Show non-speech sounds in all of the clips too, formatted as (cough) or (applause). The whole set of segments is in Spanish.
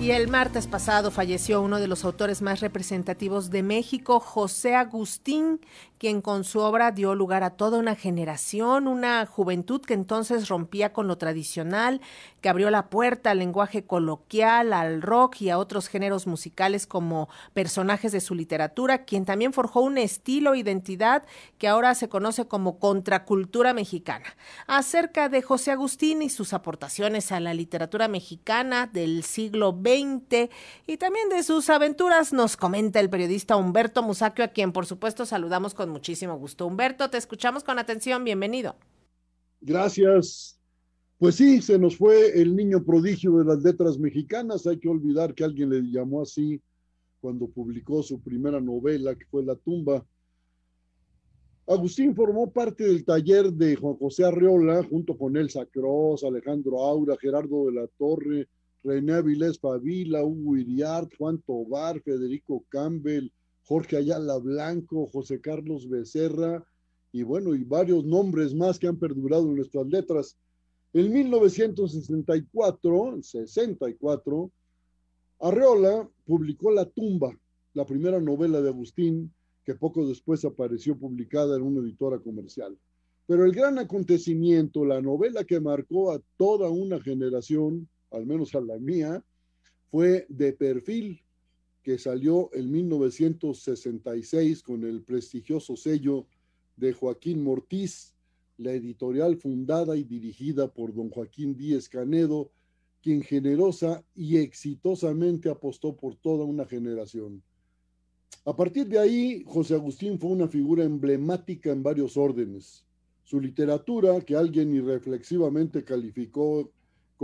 Y el martes pasado falleció uno de los autores más representativos de México, José Agustín, quien con su obra dio lugar a toda una generación, una juventud que entonces rompía con lo tradicional, que abrió la puerta al lenguaje coloquial, al rock y a otros géneros musicales como personajes de su literatura, quien también forjó un estilo e identidad que ahora se conoce como contracultura mexicana. Acerca de José Agustín y sus aportaciones a la literatura mexicana del siglo Y también de sus aventuras, nos comenta el periodista Humberto Musacchio, a quien por supuesto saludamos con muchísimo gusto. Humberto, te escuchamos con atención, bienvenido. Gracias. Pues sí, se nos fue el niño prodigio de las letras mexicanas. Hay que olvidar que alguien le llamó así cuando publicó su primera novela, que fue La tumba. Agustín formó parte del taller de Juan José Arreola, junto con Elsa Cross, Alejandro Aura, Gerardo de la Torre, René Avilés Favila, Hugo Iriart, Juan Tobar, Federico Campbell, Jorge Ayala Blanco, José Carlos Becerra y bueno, y varios nombres más que han perdurado en nuestras letras. En 1964, 64, Arreola publicó La tumba, la primera novela de Agustín, que poco después apareció publicada en una editora comercial. Pero el gran acontecimiento, la novela que marcó a toda una generación, al menos a la mía, fue De Perfil, que salió en 1966 con el prestigioso sello de Joaquín Mortiz, la editorial fundada y dirigida por don Joaquín Díez Canedo, quien generosa y exitosamente apostó por toda una generación. A partir de ahí, José Agustín fue una figura emblemática en varios órdenes. Su literatura, que alguien irreflexivamente calificó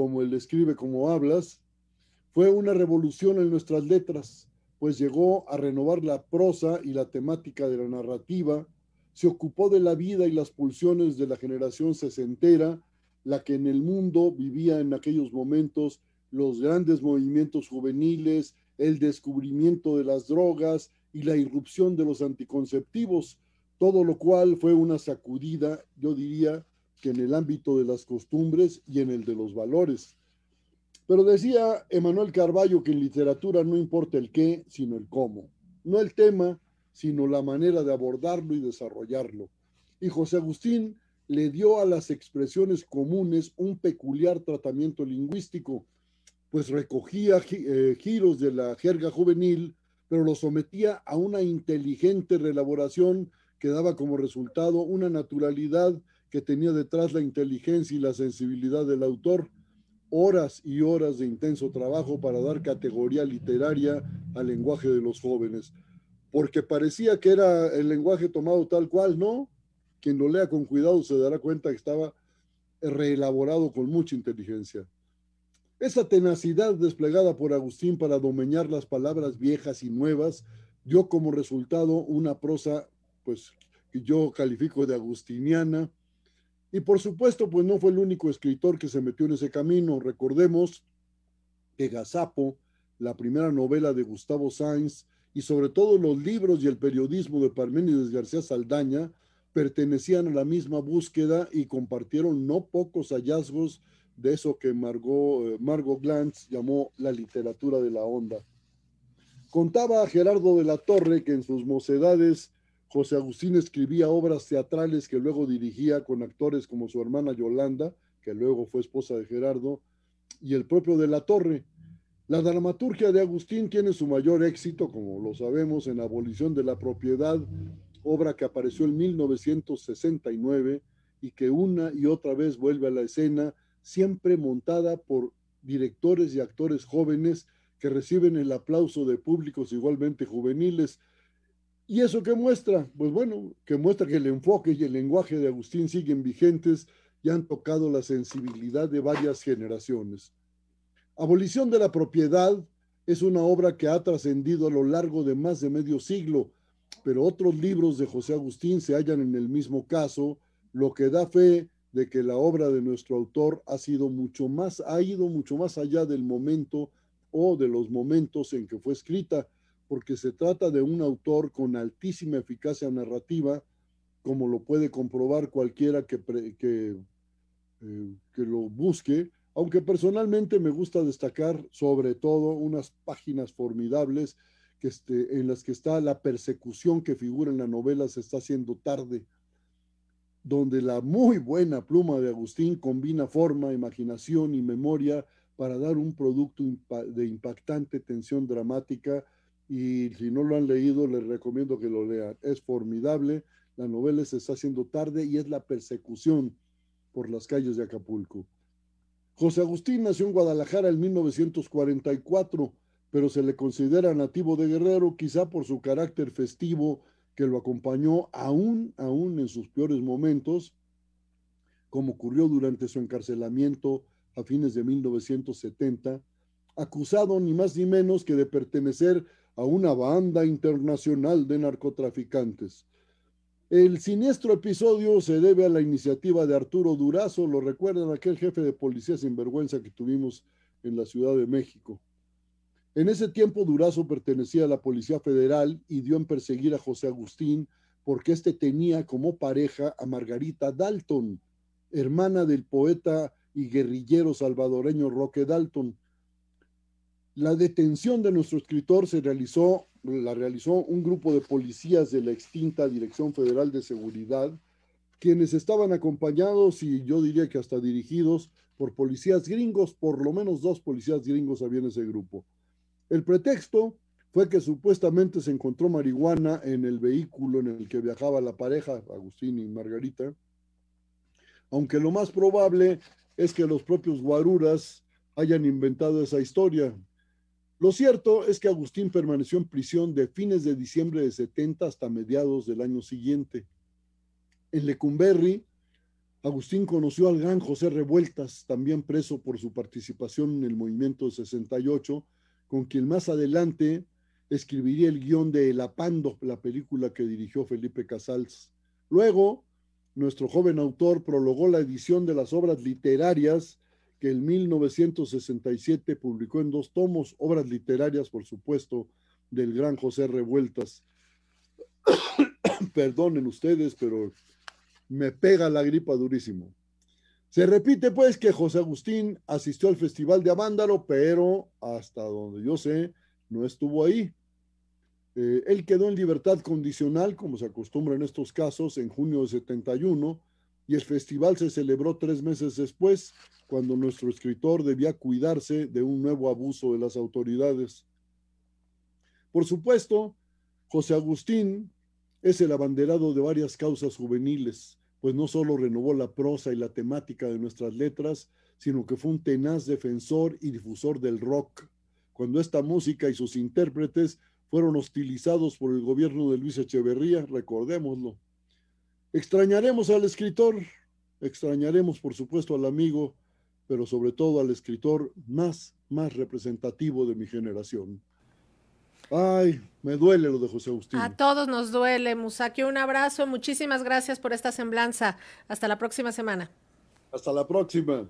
como el escribe como hablas, fue una revolución en nuestras letras pues llegó a renovar la prosa y la temática de la narrativa, se ocupó de la vida y las pulsiones de la generación sesentera, la que en el mundo vivía en aquellos momentos los grandes movimientos juveniles, el descubrimiento de las drogas y la irrupción de los anticonceptivos, todo lo cual fue una sacudida, yo diría, que en el ámbito de las costumbres y en el de los valores. Pero decía Emanuel Carballo que en literatura no importa el qué, sino el cómo. No el tema, sino la manera de abordarlo y desarrollarlo. Y José Agustín le dio a las expresiones comunes un peculiar tratamiento lingüístico, pues recogía eh, giros de la jerga juvenil, pero lo sometía a una inteligente reelaboración que daba como resultado una naturalidad que tenía detrás la inteligencia y la sensibilidad del autor horas y horas de intenso trabajo para dar categoría literaria al lenguaje de los jóvenes, porque parecía que era el lenguaje tomado tal cual, ¿no? Quien lo lea con cuidado se dará cuenta que estaba reelaborado con mucha inteligencia. Esa tenacidad desplegada por Agustín para domeñar las palabras viejas y nuevas dio como resultado una prosa, pues, que yo califico de agustiniana, y por supuesto, pues no fue el único escritor que se metió en ese camino. Recordemos que Gazapo, la primera novela de Gustavo Sainz, y sobre todo los libros y el periodismo de Parménides García Saldaña, pertenecían a la misma búsqueda y compartieron no pocos hallazgos de eso que Margot, eh, Margot Glantz llamó la literatura de la onda. Contaba a Gerardo de la Torre que en sus mocedades José Agustín escribía obras teatrales que luego dirigía con actores como su hermana Yolanda, que luego fue esposa de Gerardo, y el propio de la Torre. La dramaturgia de Agustín tiene su mayor éxito, como lo sabemos, en Abolición de la Propiedad, obra que apareció en 1969 y que una y otra vez vuelve a la escena, siempre montada por directores y actores jóvenes que reciben el aplauso de públicos igualmente juveniles ¿Y eso qué muestra? Pues bueno, que muestra que el enfoque y el lenguaje de Agustín siguen vigentes y han tocado la sensibilidad de varias generaciones. Abolición de la propiedad es una obra que ha trascendido a lo largo de más de medio siglo, pero otros libros de José Agustín se hallan en el mismo caso, lo que da fe de que la obra de nuestro autor ha sido mucho más, ha ido mucho más allá del momento o de los momentos en que fue escrita, porque se trata de un autor con altísima eficacia narrativa, como lo puede comprobar cualquiera que, que, eh, que lo busque, aunque personalmente me gusta destacar sobre todo unas páginas formidables que este, en las que está la persecución que figura en la novela se está haciendo tarde, donde la muy buena pluma de Agustín combina forma, imaginación y memoria para dar un producto de impactante tensión dramática y si no lo han leído les recomiendo que lo lean. Es formidable, la novela se está haciendo tarde y es la persecución por las calles de Acapulco. José Agustín nació en Guadalajara en 1944 pero se le considera nativo de Guerrero quizá por su carácter festivo que lo acompañó aún, aún en sus peores momentos, como ocurrió durante su encarcelamiento a fines de 1970, acusado ni más ni menos que de pertenecer a una banda internacional de narcotraficantes. El siniestro episodio se debe a la iniciativa de Arturo Durazo, lo recuerdan aquel jefe de policía sinvergüenza que tuvimos en la Ciudad de México. En ese tiempo Durazo pertenecía a la Policía Federal y dio en perseguir a José Agustín porque éste tenía como pareja a Margarita Dalton, hermana del poeta y guerrillero salvadoreño Roque Dalton. La detención de nuestro escritor se realizó, la realizó un grupo de policías de la extinta Dirección Federal de Seguridad, quienes estaban acompañados y yo diría que hasta dirigidos por policías gringos, por lo menos dos policías gringos había en ese grupo. El pretexto fue que supuestamente se encontró marihuana en el vehículo en el que viajaba la pareja, Agustín y Margarita, aunque lo más probable es que los propios guaruras hayan inventado esa historia. Lo cierto es que Agustín permaneció en prisión de fines de diciembre de 70 hasta mediados del año siguiente. En Lecumberri, Agustín conoció al gran José Revueltas, también preso por su participación en el movimiento de 68, con quien más adelante escribiría el guion de El Apando, la película que dirigió Felipe Casals. Luego, nuestro joven autor prologó la edición de las obras literarias que en 1967 publicó en dos tomos, obras literarias, por supuesto, del gran José Revueltas. (coughs) Perdonen ustedes, pero me pega la gripa durísimo. Se repite pues que José Agustín asistió al Festival de Avándaro, pero hasta donde yo sé, no estuvo ahí. Eh, él quedó en libertad condicional, como se acostumbra en estos casos, en junio de 71, y el festival se celebró tres meses después, cuando nuestro escritor debía cuidarse de un nuevo abuso de las autoridades. Por supuesto, José Agustín es el abanderado de varias causas juveniles pues no solo renovó la prosa y la temática de nuestras letras, sino que fue un tenaz defensor y difusor del rock, cuando esta música y sus intérpretes fueron hostilizados por el gobierno de Luis Echeverría, recordémoslo. Extrañaremos al escritor, extrañaremos por supuesto al amigo, pero sobre todo al escritor más, más representativo de mi generación. Ay, me duele lo de José Agustín. A todos nos duele, Musaki. Un abrazo, muchísimas gracias por esta semblanza. Hasta la próxima semana. Hasta la próxima.